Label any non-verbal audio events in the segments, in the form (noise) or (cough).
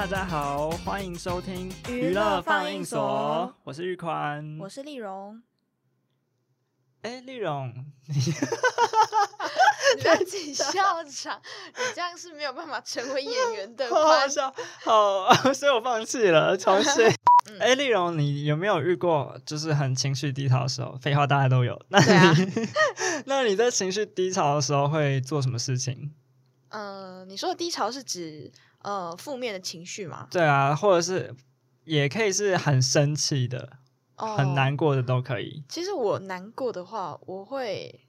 大家好，欢迎收听娱乐放映所，我是玉宽，我是丽蓉。哎，丽蓉，你在自己笑场，你这样是没有办法成为演员的。(laughs) 好好笑，好，所以我放弃了，重新。(laughs) 哎，丽蓉，你有没有遇过就是很情绪低潮的时候？废话，大家都有。那你，(laughs) 那你在情绪低潮的时候会做什么事情？呃，你说的低潮是指呃负面的情绪嘛？对啊，或者是也可以是很生气的。很难过的都可以。其实我难过的话，我会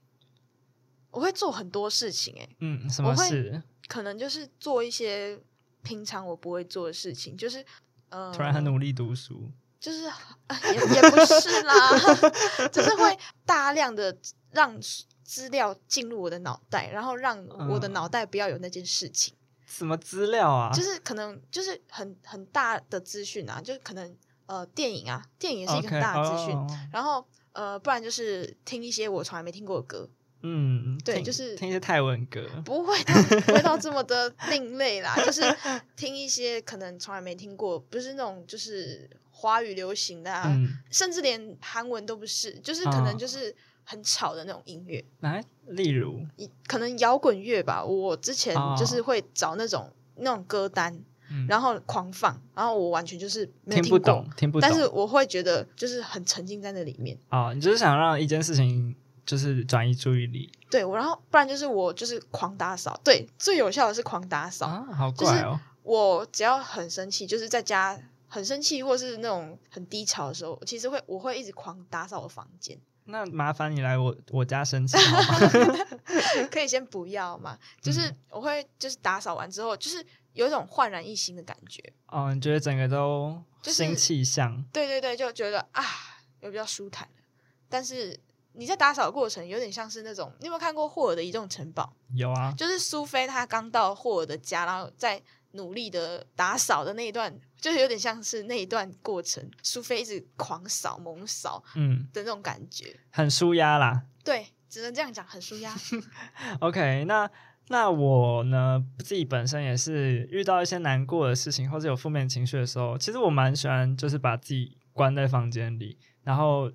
我会做很多事情。哎，嗯，什么事？可能就是做一些平常我不会做的事情，就是呃，突然很努力读书，就是也也不是啦，(laughs) 就是会大量的让资料进入我的脑袋，然后让我的脑袋不要有那件事情。什么资料啊？就是可能就是很很大的资讯啊，就是可能。呃，电影啊，电影也是一个很大的资讯。然后，呃，不然就是听一些我从来没听过的歌。嗯，对，就是听一些泰文歌。不会，不会到这么的 (laughs) 另类啦。就是听一些可能从来没听过，不是那种就是华语流行的，啊，甚至连韩文都不是，就是可能就是很吵的那种音乐。来，例如，可能摇滚乐吧。我之前就是会找那种那种歌单。然后狂放，然后我完全就是听不懂，听不懂。但是我会觉得就是很沉浸在那里面。哦，你就是想让一件事情就是转移注意力。对，然后不然就是我就是狂打扫。对，最有效的是狂打扫。啊，好怪哦！我只要很生气，就是在家很生气，或是那种很低潮的时候，其实会我会一直狂打扫我房间。那麻烦你来我我家生气，(laughs) 可以先不要嘛？就是我会就是打扫完之后，就是。有一种焕然一新的感觉哦，你觉得整个都新气象？对对对，就觉得啊，有比较舒坦但是你在打扫的过程，有点像是那种，你有没有看过霍尔的移动城堡？有啊，就是苏菲她刚到霍尔的家，然后在努力的打扫的那一段，就是有点像是那一段过程，苏菲一直狂扫猛扫，嗯的那种感觉，很舒压啦。对，只能这样讲，很舒压。(laughs) OK，那。那我呢，自己本身也是遇到一些难过的事情或者有负面情绪的时候，其实我蛮喜欢，就是把自己关在房间里，然后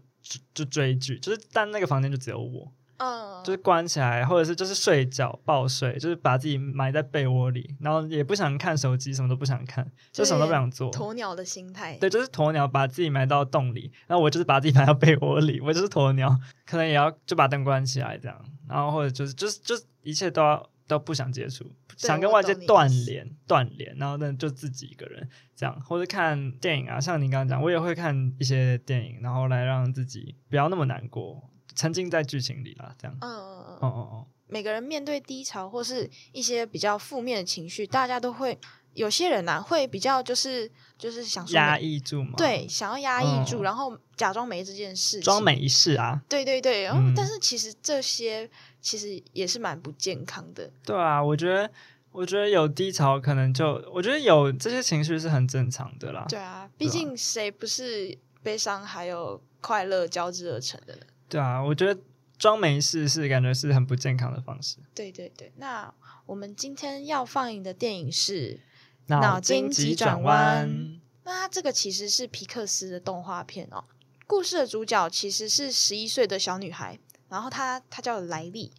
就追剧，就是但那个房间就只有我，嗯，就是关起来，或者是就是睡觉抱睡，就是把自己埋在被窝里，然后也不想看手机，什么都不想看，就什么都不想做，鸵鸟的心态，对，就是鸵鸟把自己埋到洞里，然后我就是把自己埋到被窝里，我就是鸵鸟，可能也要就把灯关起来这样，然后或者就是就是就一切都要。都不想接触，想跟外界断联，断联，然后呢就自己一个人这样，或者看电影啊，像你刚刚讲，我也会看一些电影，然后来让自己不要那么难过，沉浸在剧情里啦，这样。嗯嗯嗯。哦哦哦。每个人面对低潮或是一些比较负面的情绪，大家都会。有些人呐，会比较就是就是想压抑住嘛，对，想要压抑住，然后假装没这件事，装没事啊，对对对，然后但是其实这些其实也是蛮不健康的。对啊，我觉得我觉得有低潮，可能就我觉得有这些情绪是很正常的啦。对啊，毕竟谁不是悲伤还有快乐交织而成的呢？对啊，我觉得装没事是感觉是很不健康的方式。对对对，那我们今天要放映的电影是。脑筋急转弯，那它这个其实是皮克斯的动画片哦。故事的主角其实是十一岁的小女孩，然后她她叫莱利。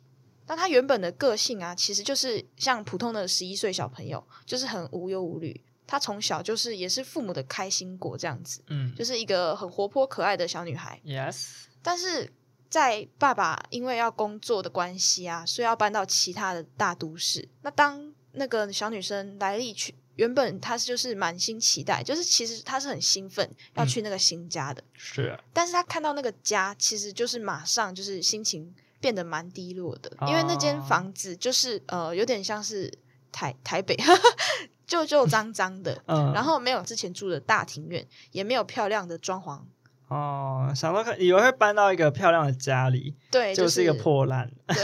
那她原本的个性啊，其实就是像普通的十一岁小朋友，就是很无忧无虑。她从小就是也是父母的开心果这样子，嗯，就是一个很活泼可爱的小女孩。Yes，但是在爸爸因为要工作的关系啊，所以要搬到其他的大都市。那当那个小女生莱利去。原本她就是满心期待，就是其实她是很兴奋要去那个新家的，是。啊但是她看到那个家，其实就是马上就是心情变得蛮低落的，因为那间房子就是呃有点像是台台北 (laughs) 旧旧脏脏的，然后没有之前住的大庭院，也没有漂亮的装潢。哦，想到以为会搬到一个漂亮的家里，对，就是一个破烂，对，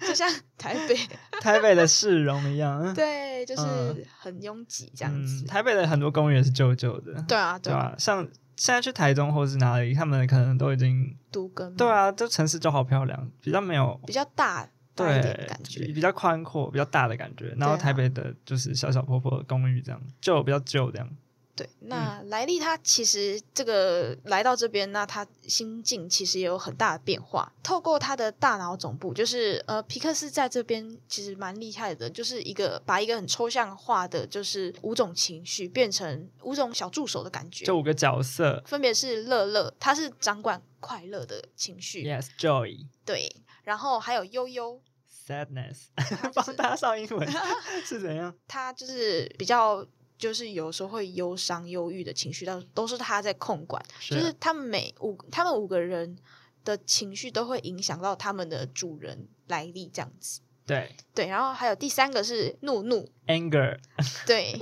(laughs) 就像台北台北的市容一样，(laughs) 对，就是很拥挤这样子。台北的很多公园是旧旧的，对啊，对啊，像现在去台中或是哪里，他们可能都已经都跟，对啊，这城市就好漂亮，比较没有比较大大对感觉。比较宽阔、比较大的感觉。然后台北的就是小小破破的公寓这样，旧比较旧这样。对，那莱利他其实这个来到这边，那他心境其实也有很大的变化。透过他的大脑总部，就是呃，皮克斯在这边其实蛮厉害的，就是一个把一个很抽象化的，就是五种情绪变成五种小助手的感觉，这五个角色分别是乐乐，他是掌管快乐的情绪，，yes，joy。对，然后还有悠悠，Sadness，(laughs) 帮是大家上英文 (laughs) 是怎样？他就是比较。就是有时候会忧伤、忧郁的情绪，但都是他在控管。就是他们每五他们五个人的情绪都会影响到他们的主人来历，这样子。对对，然后还有第三个是怒怒，，anger，对，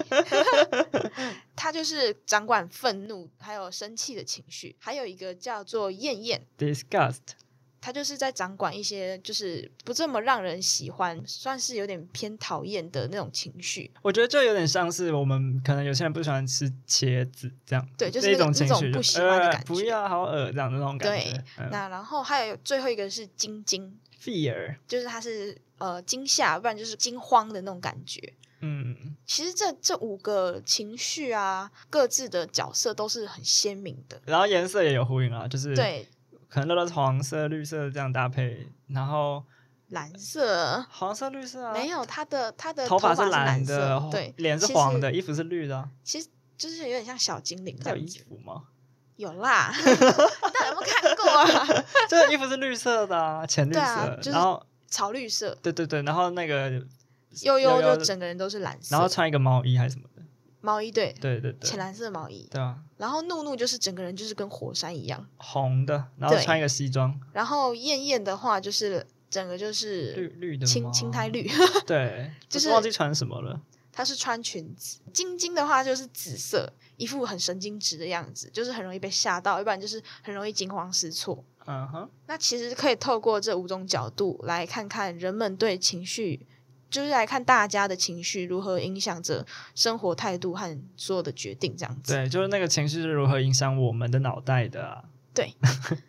(laughs) 他就是掌管愤怒还有生气的情绪。还有一个叫做厌厌，disgust，他就是在掌管一些就是不这么让人喜欢，算是有点偏讨厌的那种情绪。我觉得就有点像是我们可能有些人不喜欢吃茄子这样，对就是那那个那种种情绪，不喜欢的呃感觉不要好恶这样的那种感对觉。嗯那然后还有最后一个是惊惊，fear，就是他是呃惊吓，不然就是惊慌的那种感觉。嗯，其实这这五个情绪啊，各自的角色都是很鲜明的。然后颜色也有呼应啊，就是对，可能乐乐是黄色、绿色这样搭配，然后蓝色黄色、绿色啊，没有他的他的头发是蓝的，对，脸是黄的，衣服是绿的啊，其实就是有点像小精灵有衣。服吗？(laughs) 有啦，到底有没有看过啊？就 (laughs) 是衣服是绿色的啊，浅绿色，啊就是然后草绿色，对对对，然后那个悠悠就整个人都是蓝色，然后穿一个毛衣还是什么的，毛衣对，对对对，浅蓝色的毛衣，对啊，然后怒怒就是整个人就是跟火山一样，红的，然后穿一个西装，然后艳艳的话就是整个就绿是绿绿的青青苔绿，(laughs) 对，就 (laughs) 就是忘记穿什么了。她是穿裙子，晶晶的话就是紫色，一副很神经质的样子，就是很容易被吓到，要不然就是很容易惊慌失措。嗯哼，那其实可以透过这五种角度来看看人们对情绪，就是来看大家的情绪如何影响着生活态度和所有的决定，这样子。对，就是那个情绪是如何影响我们的脑袋的啊？对，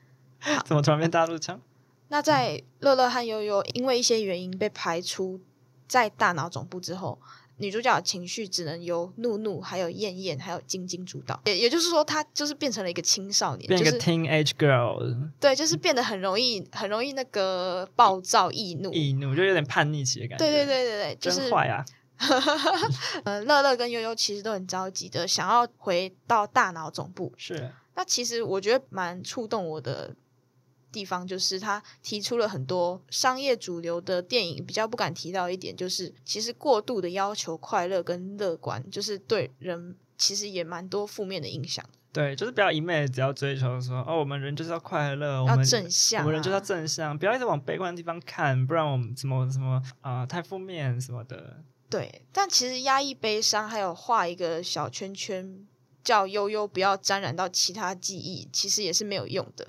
(laughs) 怎么突然变大陆腔？(laughs) 那在乐乐和悠悠因为一些原因被排除在大脑总部之后，女主角的情绪只能由怒怒、还有艳艳、还有晶晶主导。也也就是说，她就是变成了一个青少年，变一个 teenage girl，对，就是变得很容易、很容易那个暴躁易怒。易怒，就有点叛逆期的感觉。对对对对对，就是真坏啊！(laughs) 呃，乐乐跟悠悠其实都很着急的想要回到大脑总部。是，那其实我觉得蛮触动我的地方，就是他提出了很多商业主流的电影比较不敢提到一点，就是其实过度的要求快乐跟乐观，就是对人其实也蛮多负面的影响。对，就是不要一昧只要追求说哦，我们人就是要快乐，我要们正向、啊，我们人就是要正向，不要一直往悲观的地方看，不然我们什么什么啊、太负面什么的。对，但其实压抑悲伤，还有画一个小圈圈，叫悠悠不要沾染到其他记忆，其实也是没有用的。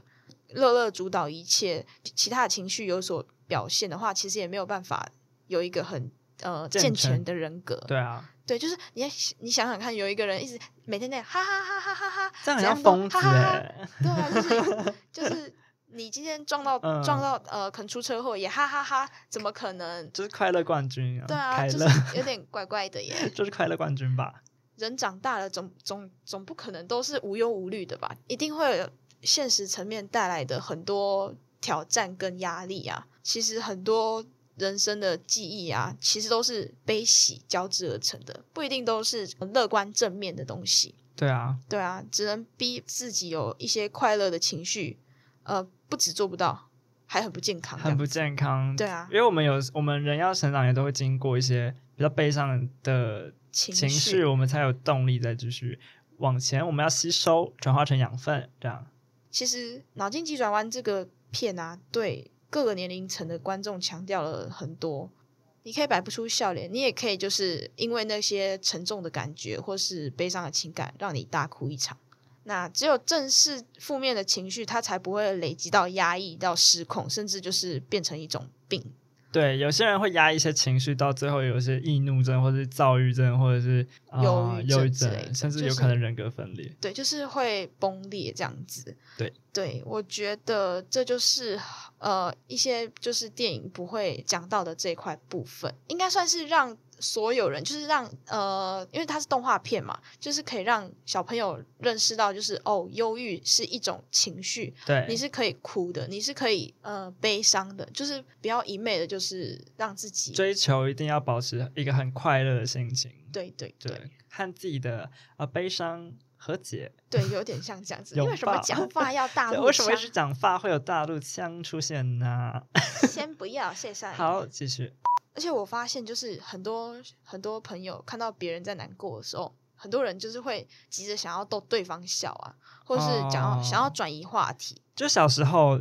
乐乐主导一切，其他的情绪有所表现的话，其实也没有办法有一个很呃健健全全的人格。对啊，对，就是你你想想看，有一个人一直每天那样哈哈哈哈哈哈，这样子哈哈哈哎。对啊，就是就是你今天撞到、(laughs) 嗯撞到呃，可能出车祸也哈哈哈怎么可能？就是快乐冠军啊，对啊，就是有点怪怪的耶。(laughs) 就是快乐冠军吧。人长大了总，总总不可能都是无忧无虑的吧？一定会有现实层面带来的很多挑战跟压力啊。其实很多人生的记忆啊，其实都是悲喜交织而成的，不一定都是乐观正面的东西。对啊，对啊，只能逼自己有一些快乐的情绪，呃，不止做不到，还很不健康，很不健康。对啊因为我们有我们人要成长，也都会经过一些比较悲伤的情情绪，我们才有动力再继续往前。我们要吸收，转化成养分，这样。其实《脑筋急转弯》这个片啊，对各个年龄层的观众强调了很多。你可以摆不出笑脸，你也可以就是因为那些沉重的感觉或是悲伤的情感，让你大哭一场。那只有正视负面的情绪，它才不会累积到压抑到失控，甚至就是变成一种病。对，有些人会压抑一些情绪，到最后有一些易怒症，或是躁郁症，或者是忧郁症甚至有可能人格分裂。对，就是会崩裂这样子。对，对我觉得这就是呃一些就是电影不会讲到的这一块部分，应该算是让所有人，就是让呃，因为它是动画片嘛，就是可以让小朋友认识到，就是哦，忧郁是一种情绪，对，你是可以哭的，你是可以呃悲伤的，就是不要一昧的，就是让自己追求一定要保持一个很快乐的心情，对对对对，和自己的呃悲伤和解。对，有点像这样子。(laughs) 因为什么抱讲话要大 (laughs) 对陆腔？为什么一直讲话会有大陆腔出现呢？(laughs) 先不要，谢谢。好，继续。而且我发现，就是很多很多朋友看到别人在难过的时候，很多人就是会急着想要逗对方笑啊，或者是想要、哦想要转移话题。就小时候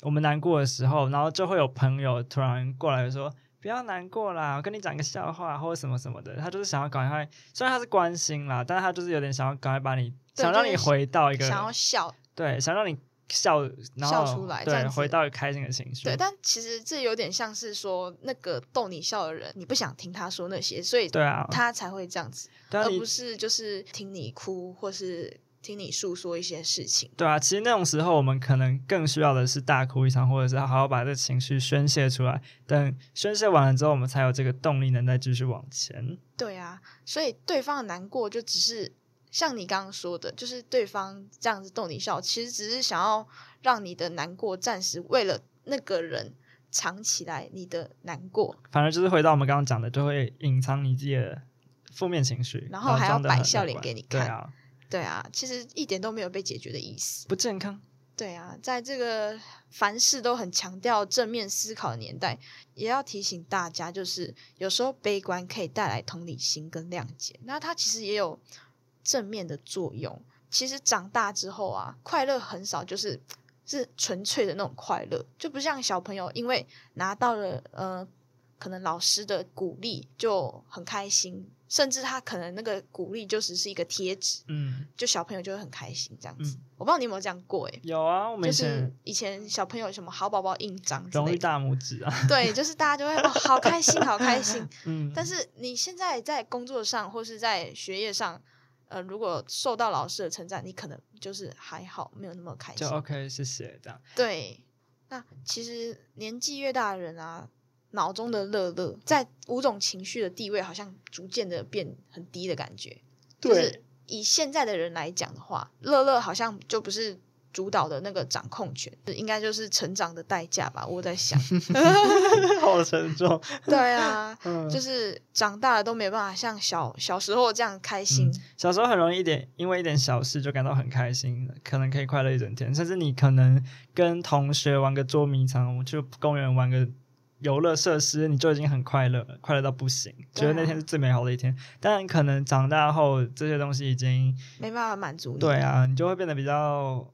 我们难过的时候，然后就会有朋友突然过来说：“不要难过啦，我跟你讲个笑话，或者什么什么的。”他就是想要赶快，虽然他是关心啦，但是他就是有点想要赶快把你，想让你回到一个想要笑，对，想让你笑，然后笑出来对，回到一个开心的情绪。对，但其实这有点像是说，那个逗你笑的人，你不想听他说那些，所以对啊，他才会这样子，而不是就是听你哭，或是听你诉说一些事情。对啊，其实那种时候我们可能更需要的是大哭一场，或者是好好把这情绪宣泄出来。等宣泄完了之后，我们才有这个动力能再继续往前。对啊，所以对方的难过就只是像你刚刚说的，就是对方这样子逗你笑，其实只是想要让你的难过暂时为了那个人藏起来你的难过，反而就是回到我们刚刚讲的，就会隐藏你自己的负面情绪，然后还要摆笑脸给你看对啊，对啊，其实一点都没有被解决的意思。不健康。对啊，在这个凡事都很强调正面思考的年代，也要提醒大家，就是有时候悲观可以带来同理心跟谅解，那它其实也有正面的作用。其实长大之后啊，快乐很少就是是纯粹的那种快乐，就不像小朋友因为拿到了呃可能老师的鼓励就很开心，甚至他可能那个鼓励就只是一个贴纸，嗯，就小朋友就会很开心这样子。嗯我不知道你有没有这样过诶、有啊，我们就是以前小朋友什么好宝宝印章之类的，荣誉大拇指啊，对，就是大家就会哇好开心，好开心。(laughs) 嗯，但是你现在在工作上或是在学业上，呃，如果受到老师的称赞，你可能就是还好，没有那么开心就。OK，谢谢这样。对，那其实年纪越大的人啊，脑中的乐乐在五种情绪的地位好像逐渐的变很低的感觉。就是以现在的人来讲的话，乐乐好像就不是主导的那个掌控权，应该就是成长的代价吧。我在想 (laughs) (laughs) 好沉重。对啊，(laughs) 嗯，就是长大了都没办法像小小时候这样开心。小时候很容易一点，因为一点小事就感到很开心，可能可以快乐一整天，甚至你可能跟同学玩个捉迷藏，我去公园玩个游乐设施，你就已经很快乐了，快乐到不行，觉得那天是最美好的一天。但可能长大后，这些东西已经没办法满足你。对，啊，你就会变得比较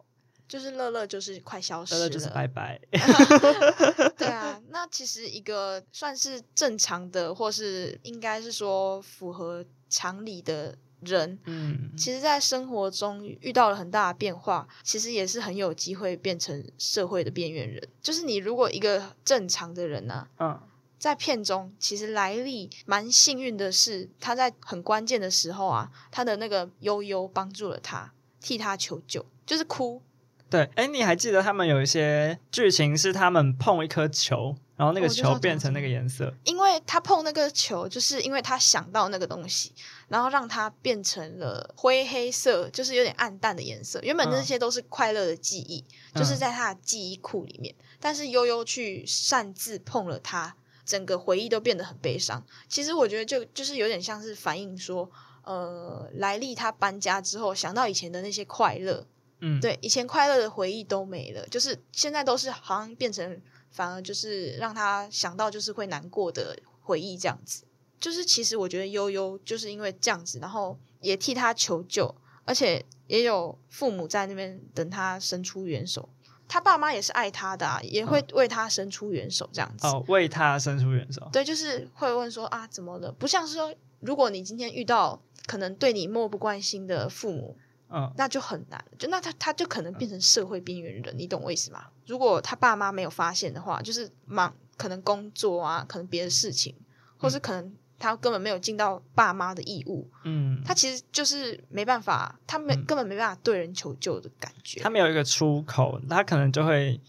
就是乐乐就是快消失了。乐乐就是拜拜。(laughs) 对啊，那其实一个算是正常的，或是应该是说符合常理的人，嗯，其实，在生活中遇到了很大的变化，其实也是很有机会变成社会的边缘人。就是你如果一个正常的人呢、嗯，在片中其实莱利蛮幸运的是，他在很关键的时候啊，他的那个悠悠帮助了他，替他求救，就是哭。对，哎，你还记得他们有一些剧情是他们碰一颗球，然后那个球变成那个颜色，因为他碰那个球，就是因为他想到那个东西，然后让它变成了灰黑色，就是有点暗淡的颜色。原本那嗯些都是快乐的记忆，就是在他的记忆库里面。但是悠悠去擅自碰了它，整个回忆都变得很悲伤。其实我觉得就就是有点像是反映说，呃，莱利他搬家之后想到以前的那些快乐，嗯，对，以前快乐的回忆都没了，就是现在都是好像变成，反而就是让他想到就是会难过的回忆这样子。就是其实我觉得悠悠就是因为这样子，然后也替他求救，而且也有父母在那边等他伸出援手。他爸妈也是爱他的啊，也会为他伸出援手这样子。哦，为他伸出援手。对，就是会问说啊，怎么了？不像是说，如果你今天遇到可能对你漠不关心的父母，嗯，那就很难，就那他他就可能变成社会边缘人，你懂我意思吗？如果他爸妈没有发现的话，就是忙可能工作啊，可能别的事情，或是可能他根本没有尽到爸妈的义务，嗯，他其实就是没办法，他没、嗯。根本没办法对人求救的感觉，他没有一个出口，他可能就会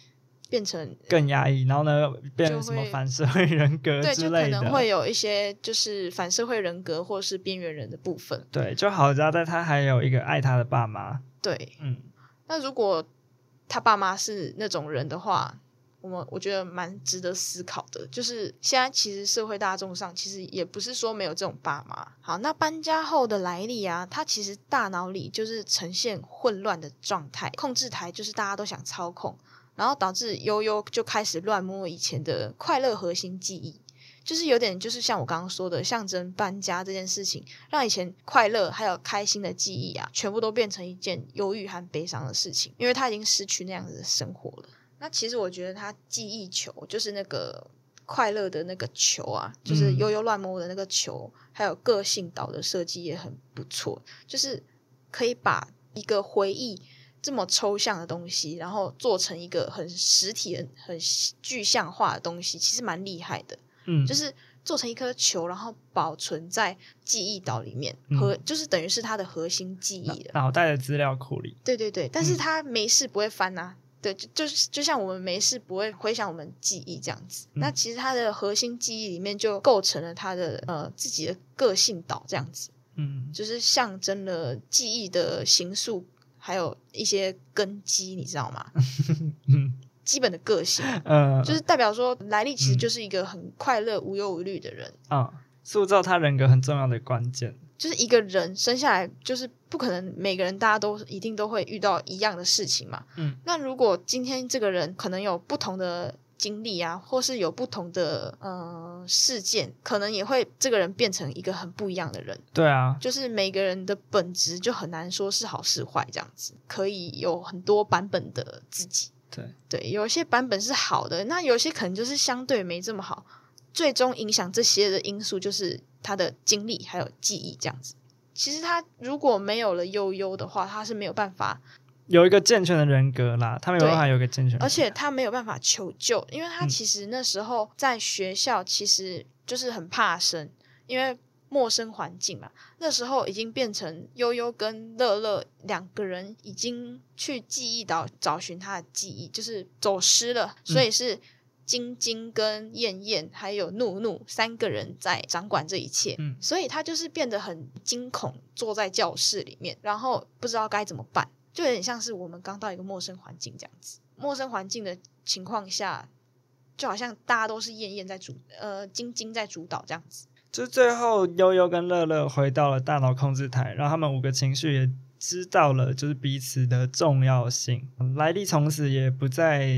变成更压抑，然后呢，变成什么反社会人格对，就可之类的。能会有一些就是反社会人格或是边缘人的部分。对，就好在在他还有一个爱他的爸妈。对，嗯，那如果他爸妈是那种人的话，我们我觉得蛮值得思考的。就是现在其实社会大众上其实也不是说没有这种爸妈。好，那搬家后的来历啊，他其实大脑里就是呈现混乱的状态，控制台就是大家都想操控，然后导致悠悠就开始乱摸以前的快乐核心记忆。就是有点，就是像我刚刚说的，象征搬家这件事情，让以前快乐还有开心的记忆啊，全部都变成一件忧郁和悲伤的事情，因为他已经失去那样子的生活了。那其实我觉得他记忆球就是那个快乐的那个球啊，就是嗯悠悠乱摸的那个球，还有个性岛的设计也很不错，就是可以把一个回忆这么抽象的东西，然后做成一个很实体很、很具象化的东西，其实蛮厉害的。嗯，就是做成一颗球，然后保存在记忆岛里面，嗯核就是等于是它的核心记忆了。脑袋的资料库里。对对对，但是嗯它没事不会翻呐、对，就就是就像我们没事不会回想我们记忆这样子。嗯那其实它的核心记忆里面就构成了它的呃自己的个性岛这样子，嗯就是象征了记忆的形塑，还有一些根基，你知道吗？嗯 (laughs) 基本的个性，呃，就是代表说莱利其实嗯就是一个很快乐、无忧无虑的人。啊，塑造他人格很重要的关键。就是一个人生下来，就是不可能每个人大家都一定都会遇到一样的事情嘛。嗯，那如果今天这个人可能有不同的经历啊，或是有不同的呃事件，可能也会这个人变成一个很不一样的人。对啊，就是每个人的本质就很难说是好是坏这样子，可以有很多版本的自己。对，对，有一些版本是好的，那有些可能就是相对没这么好。最终影响这些的因素就是他的经历还有记忆这样子。其实他如果没有了悠悠的话，他是没有办法，有一个健全的人格啦，他没有办法有一个健全人格，而且他没有办法求救，因为他嗯其实那时候在学校其实就是很怕生，因为陌生环境嘛。那时候已经变成悠悠跟乐乐两个人已经去记忆岛找寻他的记忆，就是走失了，嗯所以是晶晶跟燕燕还有怒怒三个人在掌管这一切。嗯所以他就是变得很惊恐，坐在教室里面，然后不知道该怎么办，就有点像是我们刚到一个陌生环境这样子。陌生环境的情况下，就好像大家都是燕燕在主，呃，晶晶在主导这样子。就最后悠悠跟乐乐回到了大脑控制台，让他们五个情绪也知道了就是彼此的重要性。莱利从此也不再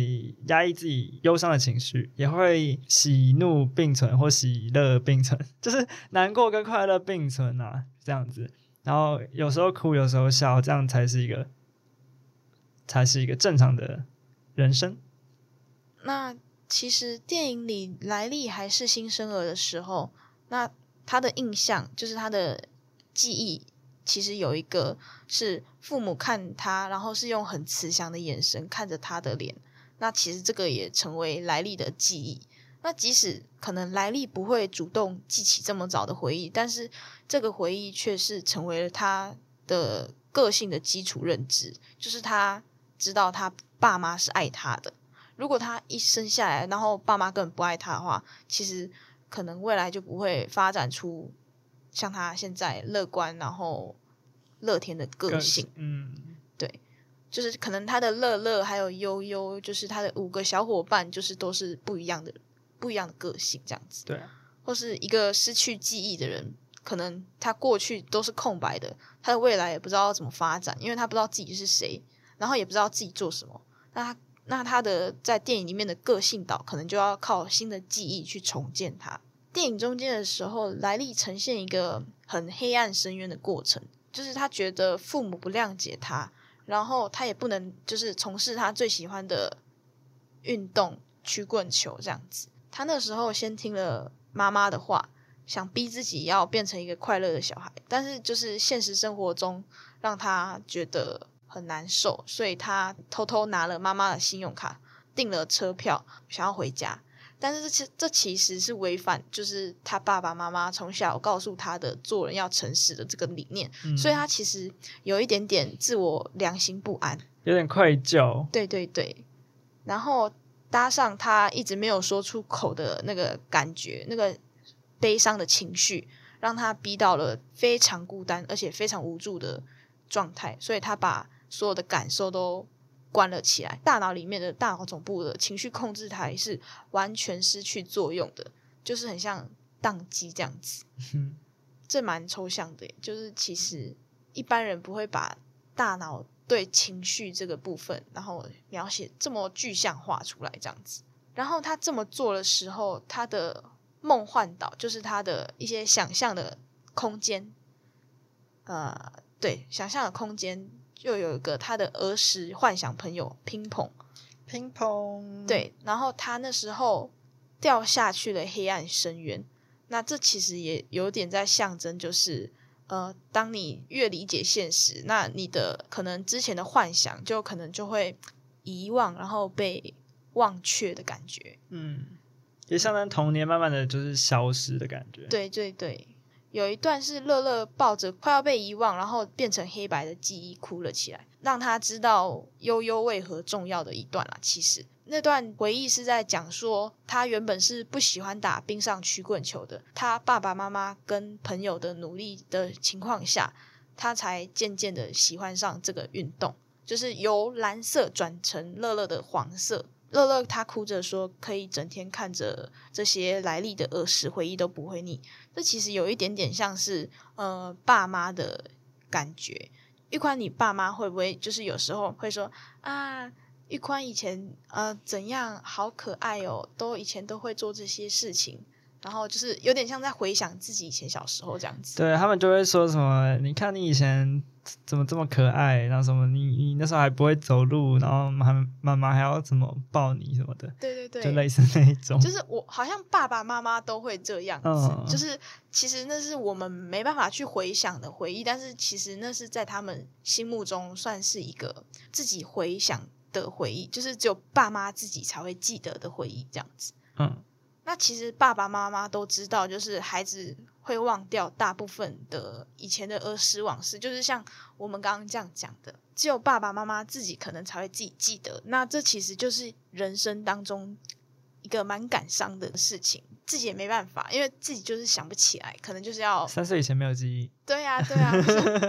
压抑自己忧伤的情绪，也会喜怒并存或喜乐并存，(laughs) 就是难过跟快乐并存啊，这样子。然后有时候哭，有时候笑，这样才是一个才是一个正常的人生。那其实电影里莱利还是新生儿的时候，那他的印象就是他的记忆，其实有一个是父母看他，然后是用很慈祥的眼神看着他的脸。那其实这个也成为莱利的记忆。那即使可能莱利不会主动记起这么早的回忆，但是这个回忆却是成为了他的个性的基础认知，就是他知道他爸妈是爱他的。如果他一生下来，然后爸妈根本不爱他的话，其实可能未来就不会发展出像他现在乐观然后乐天的个性。嗯，对就是可能他的乐乐还有悠悠，就是他的五个小伙伴，就是都是不一样的不一样的个性这样子。对啊，或是一个失去记忆的人，可能他过去都是空白的，他的未来也不知道要怎么发展，因为他不知道自己是谁，然后也不知道自己做什么。那他那他的在电影里面的个性岛，可能就要靠新的记忆去重建它。电影中间的时候，莱利呈现一个很黑暗深渊的过程，就是他觉得父母不谅解他，然后他也不能就是从事他最喜欢的运动曲棍球这样子。他那时候先听了妈妈的话，想逼自己要变成一个快乐的小孩，但是就是现实生活中让他觉得很难受，所以他偷偷拿了妈妈的信用卡订了车票，想要回家。但是这这其实是违反，就是他爸爸妈妈从小告诉他的做人要诚实的这个理念，所以他其实有一点点自我良心不安，有点愧疚。对对对，然后搭上他一直没有说出口的那个感觉，那个悲伤的情绪，让他逼到了非常孤单而且非常无助的状态，所以他把所有的感受都。关了起来，大脑里面的大脑总部的情绪控制台是完全失去作用的，就是很像宕机这样子。这蛮抽象的，就是其实一般人不会把大脑对情绪这个部分，然后描写这么具象化出来这样子。然后他这么做的时候，他的梦幻岛就是他的一些想象的空间，呃，对，想象的空间。又有一个他的儿时幻想朋友乒乓，乒乓。对，然后他那时候掉下去了黑暗深渊，那这其实也有点在象征，就是呃，当你越理解现实，那你的可能之前的幻想就可能就会遗忘，然后被忘却的感觉，嗯，也象征童年慢慢的就是消失的感觉，对对对。有一段是乐乐抱着快要被遗忘，然后变成黑白的记忆哭了起来，让他知道悠悠为何重要的一段啦。其实那段回忆是在讲说，他原本是不喜欢打冰上曲棍球的，他爸爸妈妈跟朋友的努力的情况下，他才渐渐的喜欢上这个运动，就是由蓝色转成乐乐的黄色。乐乐他哭着说：“可以整天看着这些来历的恶事回忆都不会腻。”这其实有一点点像是呃爸妈的感觉。玉宽，你爸妈会不会就是有时候会说啊，玉宽以前呃怎样好可爱哦，都以前都会做这些事情。然后就是有点像在回想自己以前小时候这样子。对他们就会说什么：“你看你以前怎么这么可爱？然后什么你你那时候还不会走路，然后妈妈妈还要怎么抱你什么的。”对对对，就类似那一种。就是我好像爸爸妈妈都会这样子，就是其实那是我们没办法去回想的回忆，但是其实那是在他们心目中算是一个自己回想的回忆，就是只有爸妈自己才会记得的回忆这样子。嗯。那其实爸爸妈妈都知道，就是孩子会忘掉大部分的以前的儿时往事，就是像我们刚刚这样讲的，只有爸爸妈妈自己可能才会自己记得。那这其实就是人生当中一个蛮感伤的事情，自己也没办法，因为自己就是想不起来，可能就是要三岁以前没有记忆。对呀，对呀，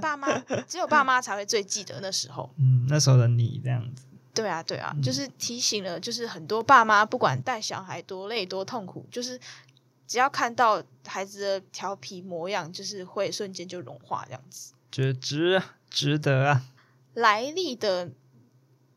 爸妈只有爸妈才会最记得那时候。嗯，那时候的你这样子。对啊，对啊，就是提醒了，就是很多爸妈不管带小孩多累多痛苦，就是只要看到孩子的调皮模样，就是会瞬间就融化这样子。觉得值值得啊！来历的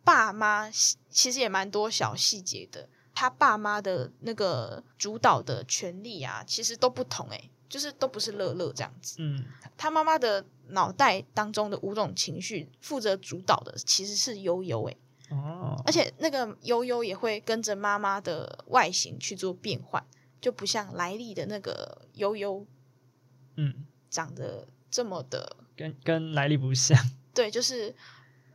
爸妈其实也蛮多小细节的，他爸妈的那个主导的权利啊，其实都不同诶，就是都不是乐乐这样子。嗯，他妈妈的脑袋当中的五种情绪，负责主导的其实是悠悠诶。哦，而且那个悠悠也会跟着妈妈的外形去做变换，就不像来历的那个悠悠，嗯，长得这么的跟跟来历不像。对，就是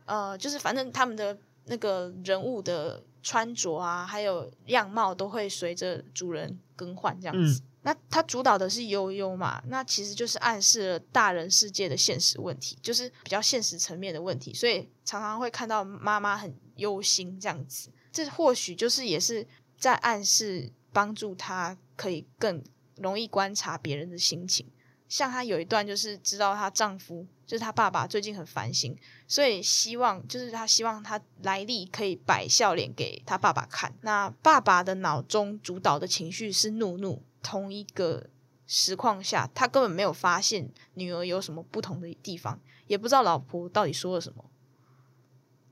呃，就是反正他们的那个人物的穿着啊，还有样貌都会随着主人更换这样子。那他主导的是悠悠嘛？那其实就是暗示了大人世界的现实问题，就是比较现实层面的问题，所以常常会看到妈妈很忧心这样子。这或许就是也是在暗示帮助他可以更容易观察别人的心情。像她有一段就是知道她丈夫就是她爸爸最近很烦心，所以希望就是他希望他来历可以摆笑脸给他爸爸看。那爸爸的脑中主导的情绪是怒怒。同一个实况下，他根本没有发现女儿有什么不同的地方，也不知道老婆到底说了什么，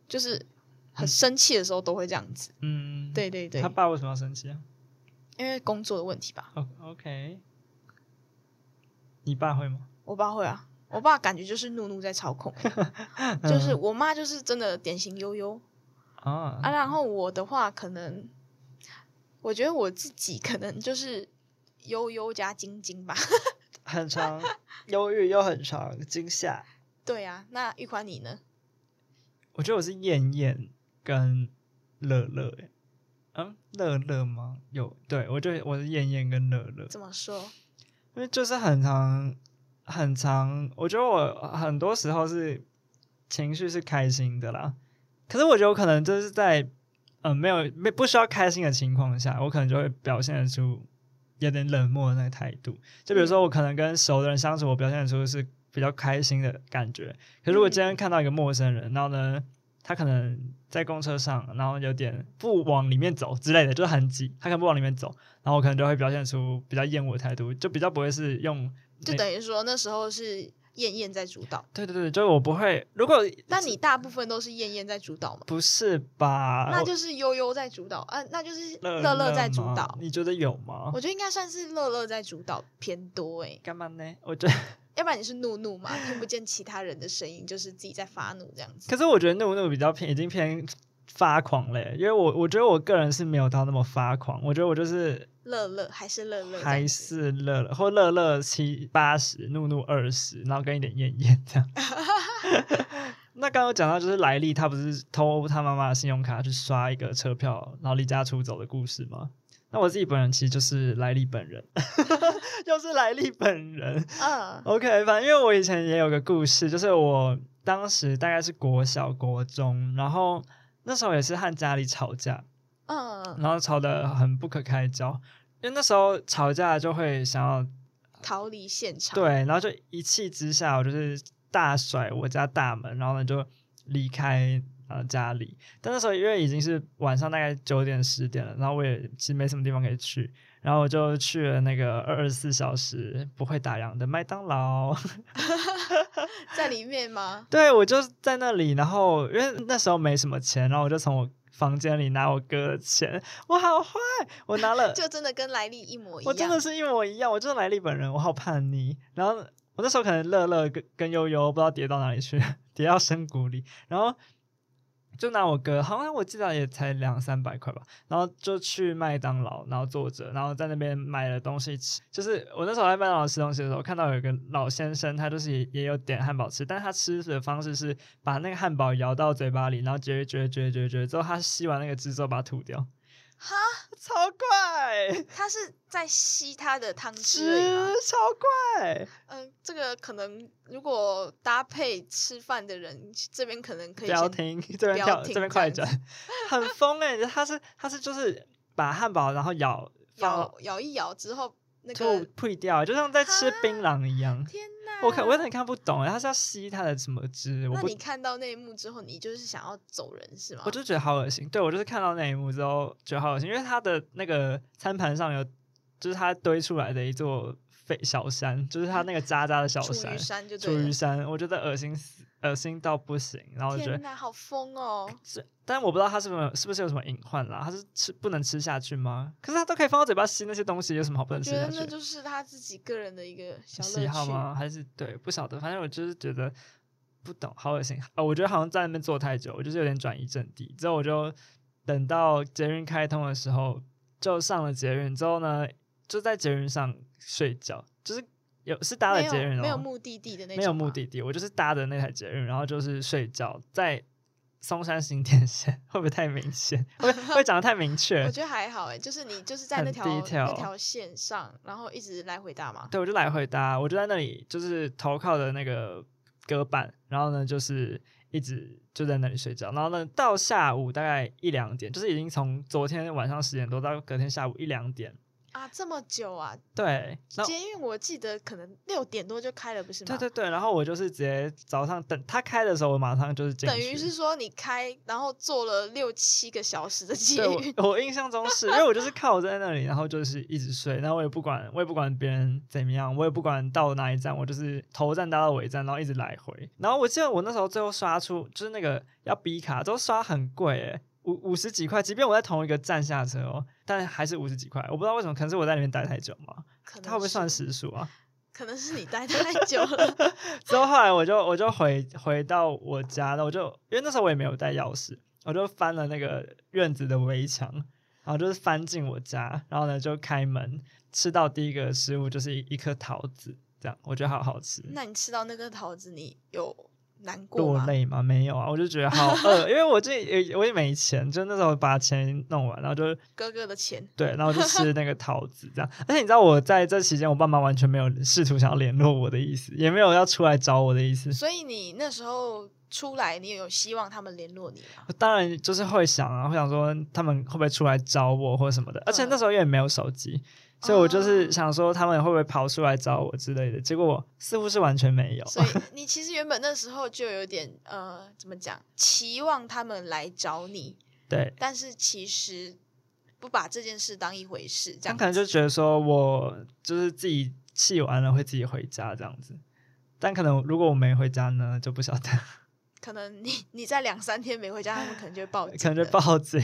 就是很生气的时候都会这样子。嗯，对对对。他爸为什么要生气啊？因为工作的问题吧。OK。你爸会吗？我爸会啊，我爸感觉就是怒怒在操控，(laughs) 就是我妈就是真的典型悠悠啊啊，然后我的话可能，我觉得我自己可能就是。悠悠加晶晶吧。(laughs) 很长，忧郁又很长，惊吓。对啊，那玉宽你呢？我觉得我是燕燕跟乐乐，诶嗯，乐乐吗？有，对我觉得我是燕燕跟乐乐，怎么说？因为就是很长很长，我觉得我很多时候是情绪是开心的啦，可是我觉得我可能就是在嗯没有没不需要开心的情况下，我可能就会表现出有点冷漠的那个态度。就比如说我可能跟熟的人相处，我表现出是比较开心的感觉。可如果今天看到一个陌生人，然后呢，他可能在公车上，然后有点不往里面走之类的，就是很挤，他可能不往里面走，然后我可能就会表现出比较厌恶的态度，就比较不会是用就等于说那时候是燕燕在主导，对对对，就是我不会，如果但你大部分都是燕燕在主导吗？不是吧？那就是悠悠在主导啊，那就是乐乐乐在主吗导。你觉得有吗？我觉得应该算是乐乐在主导偏多诶，干嘛呢？我觉得，(laughs) 要不然你是怒怒嘛，听不见其他人的声音，就是自己在发怒这样子。可是我觉得怒怒比较偏，已经偏发狂嘞，因为我我觉得我个人是没有到那么发狂，我觉得我就是乐乐还是乐乐还是乐乐或乐乐七八十，怒怒二十，然后跟一点艳艳这样。(laughs) 那刚刚讲到就是莱利，他不是偷他妈妈的信用卡去刷一个车票，然后离家出走的故事吗？那我自己本人其实就是莱利本人，(laughs) 又是莱利本人。嗯 OK，反正因为我以前也有个故事，就是我当时大概是国小国中，然后那时候也是和家里吵架，嗯，然后吵得很不可开交，因为那时候吵架就会想要逃离现场。对，然后就一气之下，我就是大甩我家大门，然后呢就离开呃家里。但那时候因为已经是晚上大概九点十点了，然后我也其实没什么地方可以去，然后我就去了那个二十四小时不会打烊的麦当劳。(laughs) (laughs) 在里面吗？对我就在那里，然后因为那时候没什么钱，然后我就从我房间里拿我哥的钱，我好坏，我拿了，就真的跟莱利一模一样。我真的是一模一样，我就是莱利本人，我好叛逆。然后我那时候可能乐乐跟跟悠悠不知道跌到哪里去，(laughs) 跌到深谷里，然后就拿我哥，好像我记得也才两三百块吧，然后就去麦当劳，然后坐着，然后在那边买了东西吃。就是我那时候在麦当劳吃东西的时候，看到有个老先生，他就是也也有点汉堡吃，但他吃的方式是把那个汉堡咬到嘴巴里，然后嚼嚼嚼嚼嚼，之后他吸完那个汁之后把它吐掉，哈，超怪，他是在吸他的汤汁？超怪。嗯、这个可能如果搭配吃饭的人，这边可能可以不要停，这边要跳，这边快转，(laughs) 很疯哎、他是他是就是把汉堡然后咬咬咬一咬之后，那就个退掉，就像在吃槟榔一样。天哪！我看我有点看不懂哎，他是要吸他的什么汁？那你，看到那一幕之后，你就是想要走人是吗？我就觉得好恶心。对我就是看到那一幕之后觉得好恶心，因为他的那个餐盘上有，就是他堆出来的一座废小山，就是他那个渣渣的小 (laughs) 楚山瑜，山就楚对了。瑜山，我觉得恶心死，恶心到不行。然后我觉得天哪，好疯哦！是，但我不知道他是不是是不是有什么隐患啦？他是吃不能吃下去吗？可是他都可以放到嘴巴吸那些东西，有什么好不我能吃下去？觉得那就是他自己个人的一个小喜。好吗？还是对不晓得？反正我就是觉得不懂，好恶心啊！我觉得好像在那边坐太久，我就是有点转移阵地。之后我就等到捷运开通的时候，就上了捷运之后呢，就在捷运上睡觉，就是有是搭了没有捷运哦，没有目的地的那种，没有目。的地，我就是搭的那台捷运，然后就是睡觉，在松山新店线，(laughs) 会不会太明显？(laughs) 会会不会讲的太明确我？觉得还好哎，就是你就是在那条那条线上，然后一直来回搭嘛。对，我就来回搭，我就在那里，就是投靠的那个隔板，然后呢，就是一直就在那里睡觉，然后呢，到下午大概一两点，就是已经从昨天晚上十点多到隔天下午一两点，啊，这么久啊！对，捷运我记得可能六点多就开了，不是吗？对对对，然后我就是直接早上等他开的时候，我马上就是等于是说你开，然后坐了六七个小时的捷对运，我，印象中是因为我就是靠在那里，然后就是一直睡，然后我也不管，我也不管别人怎么样，我也不管到哪一站，我就是头站搭到尾站，然后一直来回。然后我记得我那时候最后刷出就是那个要 B 卡，都刷很贵诶，五五十几块，即便我在同一个站下车哦，但还是五十几块。我不知道为什么，可能是我在里面待太久嘛，可能它会不会算是？时数啊？(laughs) 可能是你待太久了。(laughs) 之后后来我就我就回回到我家了，我就因为那时候我也没有带钥匙，我就翻了那个院子的围墙，然然后就是翻进我家，然后呢就开门吃到第一个食物就是一一颗桃子，这样我觉得好好吃。那你吃到那个桃子，你有难过吗？落泪吗？没有啊，我就觉得好 (laughs) 饿，因为我这也我也没钱，就那时候把钱弄完，然后就 (laughs) 哥哥的钱，对，然后就吃 (laughs) 那个桃子这样。而且你知道我在这期间，我爸妈完全没有试图想要联络我的意思，也没有要出来找我的意思。所以你那时候出来，你有希望他们联络你吗？当然就是会想啊，会想说他们会不会出来找我或者什么的。而且那时候也没有手机，所以我就是哦想说他们会不会跑出来找我之类的。结果我似乎是完全没有。所以 (laughs) 你其实原本那时候就有点呃，怎么讲，期望他们来找你，对，但是其实不把这件事当一回事，这样他可能就觉得说我就是自己气完了会自己回家这样子。但可能如果我没回家呢，就不晓得，(laughs) 可能你你在两三天没回家，他们可能就会报警，可能就。报警。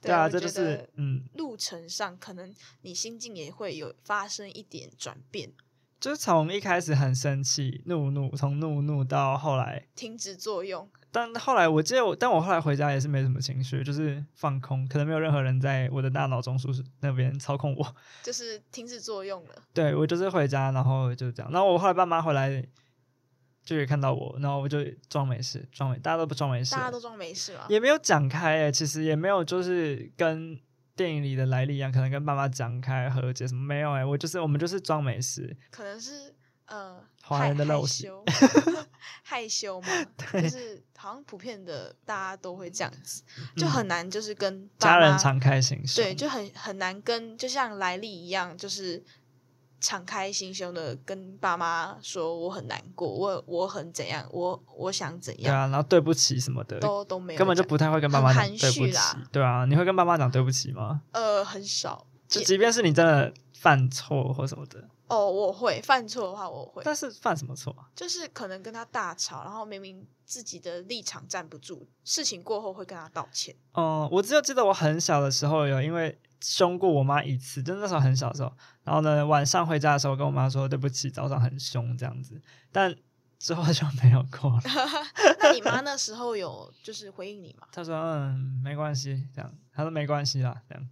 对啊，这就是嗯，路程上可能你心境也会有发生一点转变，就是从一开始很生气、怒怒，从怒怒到后来，停止作用。但后来我记得我，但我后来回家也是没什么情绪，就是放空，可能没有任何人在我的大脑中枢那边操控我。就是停止作用了。对我就是回家，然后就这样。然后我后来爸妈回来就也看到我，然后我就装没事，装没，大家都不装没事大，家都装没事了。也没有讲开诶，其实也没有就是跟电影里的来历一样，可能跟爸妈讲开和解什么没有诶，我就是我们就是装没事，可能是呃华人的陋习，害羞 (laughs) 嘛，(laughs) 对就是好像普遍的大家都会这样子，就嗯很难就是跟家人敞开心胸，对，就很很难跟就像来历一样，就是敞开心胸的跟爸妈说我很难过，我我很怎样，我我想怎样，对啊，然后对不起什么的，都都没有，根本就不太会跟爸妈讲对不起，对啊，你会跟爸妈讲对不起吗？呃很少。就即便是你真的犯错或什么的，哦，我会犯错的话，我会，但是犯什么错啊？就是可能跟他大吵，然后明明自己的立场站不住，事情过后会跟他道歉。嗯，我只有记得我很小的时候有因为凶过我妈一次，就那时候很小的时候，然后呢晚上回家的时候跟我妈说对不起，早上很凶这样子，但之后就没有过了。(laughs) (laughs) 那你妈那时候有就是回应你吗？她说嗯没关系，这样，她说没关系啦，这样。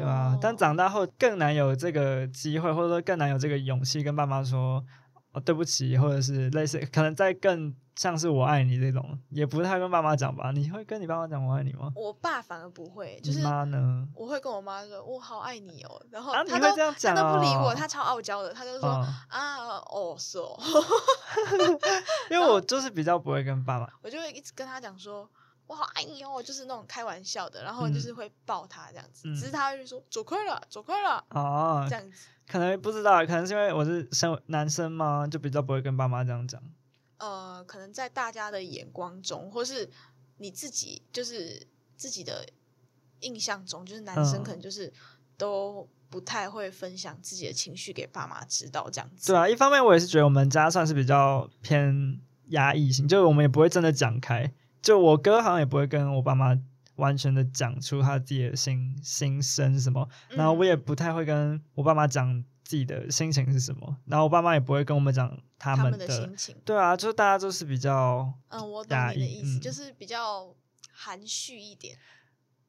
哦，对啊，但长大后更难有这个机会，或者说更难有这个勇气跟爸妈说哦对不起，或者是类似，可能在更像是我爱你这种，也不太跟爸妈讲吧。你会跟你爸妈讲我爱你吗？我爸反而不会，就是妈呢？我会跟我妈说我好爱你哦，然后啊，你她都会这样讲、她哦、都不理我，他超傲娇的，他就说、嗯啊哦是哦，(laughs) 因为我就是比较不会跟爸妈，我就会一直跟他讲说。我好爱你哦，就是那种开玩笑的，然后就是会抱他这样子，嗯只是他就说走开了，走开了，哦这，样子。可能不知道，可能是因为我是生男生嘛，就比较不会跟爸妈这样讲。呃，可能在大家的眼光中，或是你自己就是自己的印象中，就是男生嗯可能就是都不太会分享自己的情绪给爸妈知道，这样子。对啊，一方面我也是觉得我们家算是比较偏压抑型，就我们也不会真的讲开。就我哥好像也不会跟我爸妈完全的讲出他自己的心心声什么，然后我嗯也不太会跟我爸妈讲自己的心情是什么，然后我爸妈也不会跟我们讲他们的心情，对啊，就是大家都是比较嗯，我懂你的意思，嗯就是比较含蓄一点。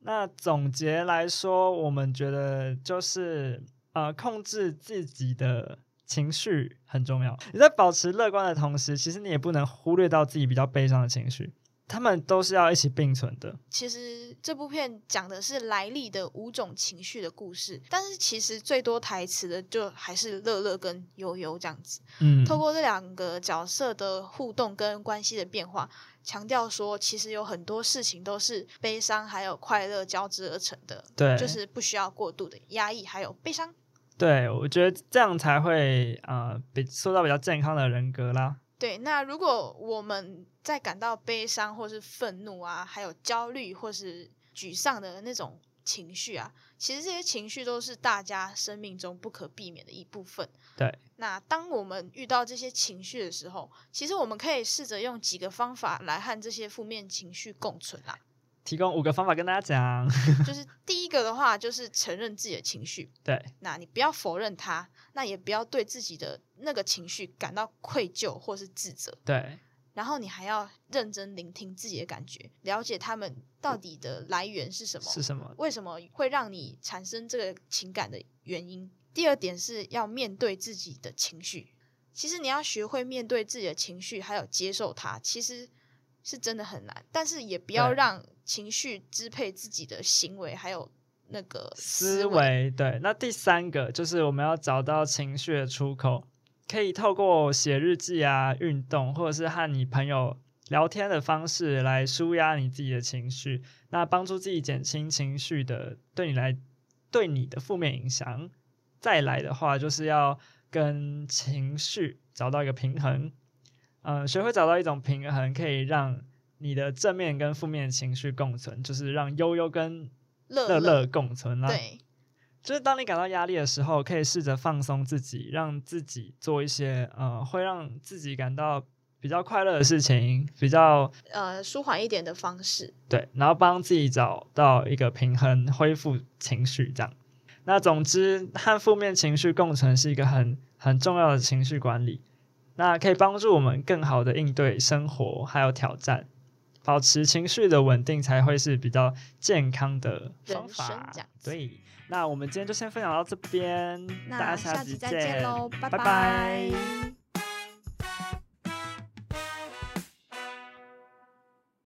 那总结来说，我们觉得就是呃，控制自己的情绪很重要。你在保持乐观的同时，其实你也不能忽略到自己比较悲伤的情绪，他们都是要一起并存的。其实这部片讲的是莱利的五种情绪的故事，但是其实最多台词的就还是乐乐跟悠悠这样子。嗯，透过这两个角色的互动跟关系的变化，强调说，其实有很多事情都是悲伤还有快乐交织而成的，对，就是不需要过度的压抑，还有悲伤。对，我觉得这样才会呃，比塑造比较健康的人格啦。对，那如果我们在感到悲伤或是愤怒啊，还有焦虑或是沮丧的那种情绪啊，其实这些情绪都是大家生命中不可避免的一部分。对，那当我们遇到这些情绪的时候，其实我们可以试着用几个方法来和这些负面情绪共存啦。提供五个方法跟大家讲。(laughs) 就是第一个的话，就是承认自己的情绪。(laughs) 对，那你不要否认它，那也不要对自己的那个情绪感到愧疚或是自责。对，然后你还要认真聆听自己的感觉，了解他们到底的来源是什么，是什么？为什么会让你产生这个情感的原因。第二点是要面对自己的情绪。其实你要学会面对自己的情绪，还有接受它，其实是真的很难。但是也不要让情绪支配自己的行为，还有那个思维。对，那第三个就是我们要找到情绪的出口。可以透过写日记啊、运动，或者是和你朋友聊天的方式来舒压你自己的情绪，那帮助自己减轻情绪的对你来对你的负面影响。再来的话，就是要跟情绪找到一个平衡，嗯，学会找到一种平衡，可以让你的正面跟负面情绪共存，就是让悠悠跟乐乐共存啦。对。就是当你感到压力的时候，可以试着放松自己，让自己做一些呃会让自己感到比较快乐的事情，比较呃舒缓一点的方式。对，然后帮自己找到一个平衡，恢复情绪这样。那总之，和负面情绪共存是一个很很重要的情绪管理，那可以帮助我们更好的应对生活还有挑战，保持情绪的稳定才会是比较健康的方法。对。那我们今天就先分享到这边，大家下集再见喽，拜拜。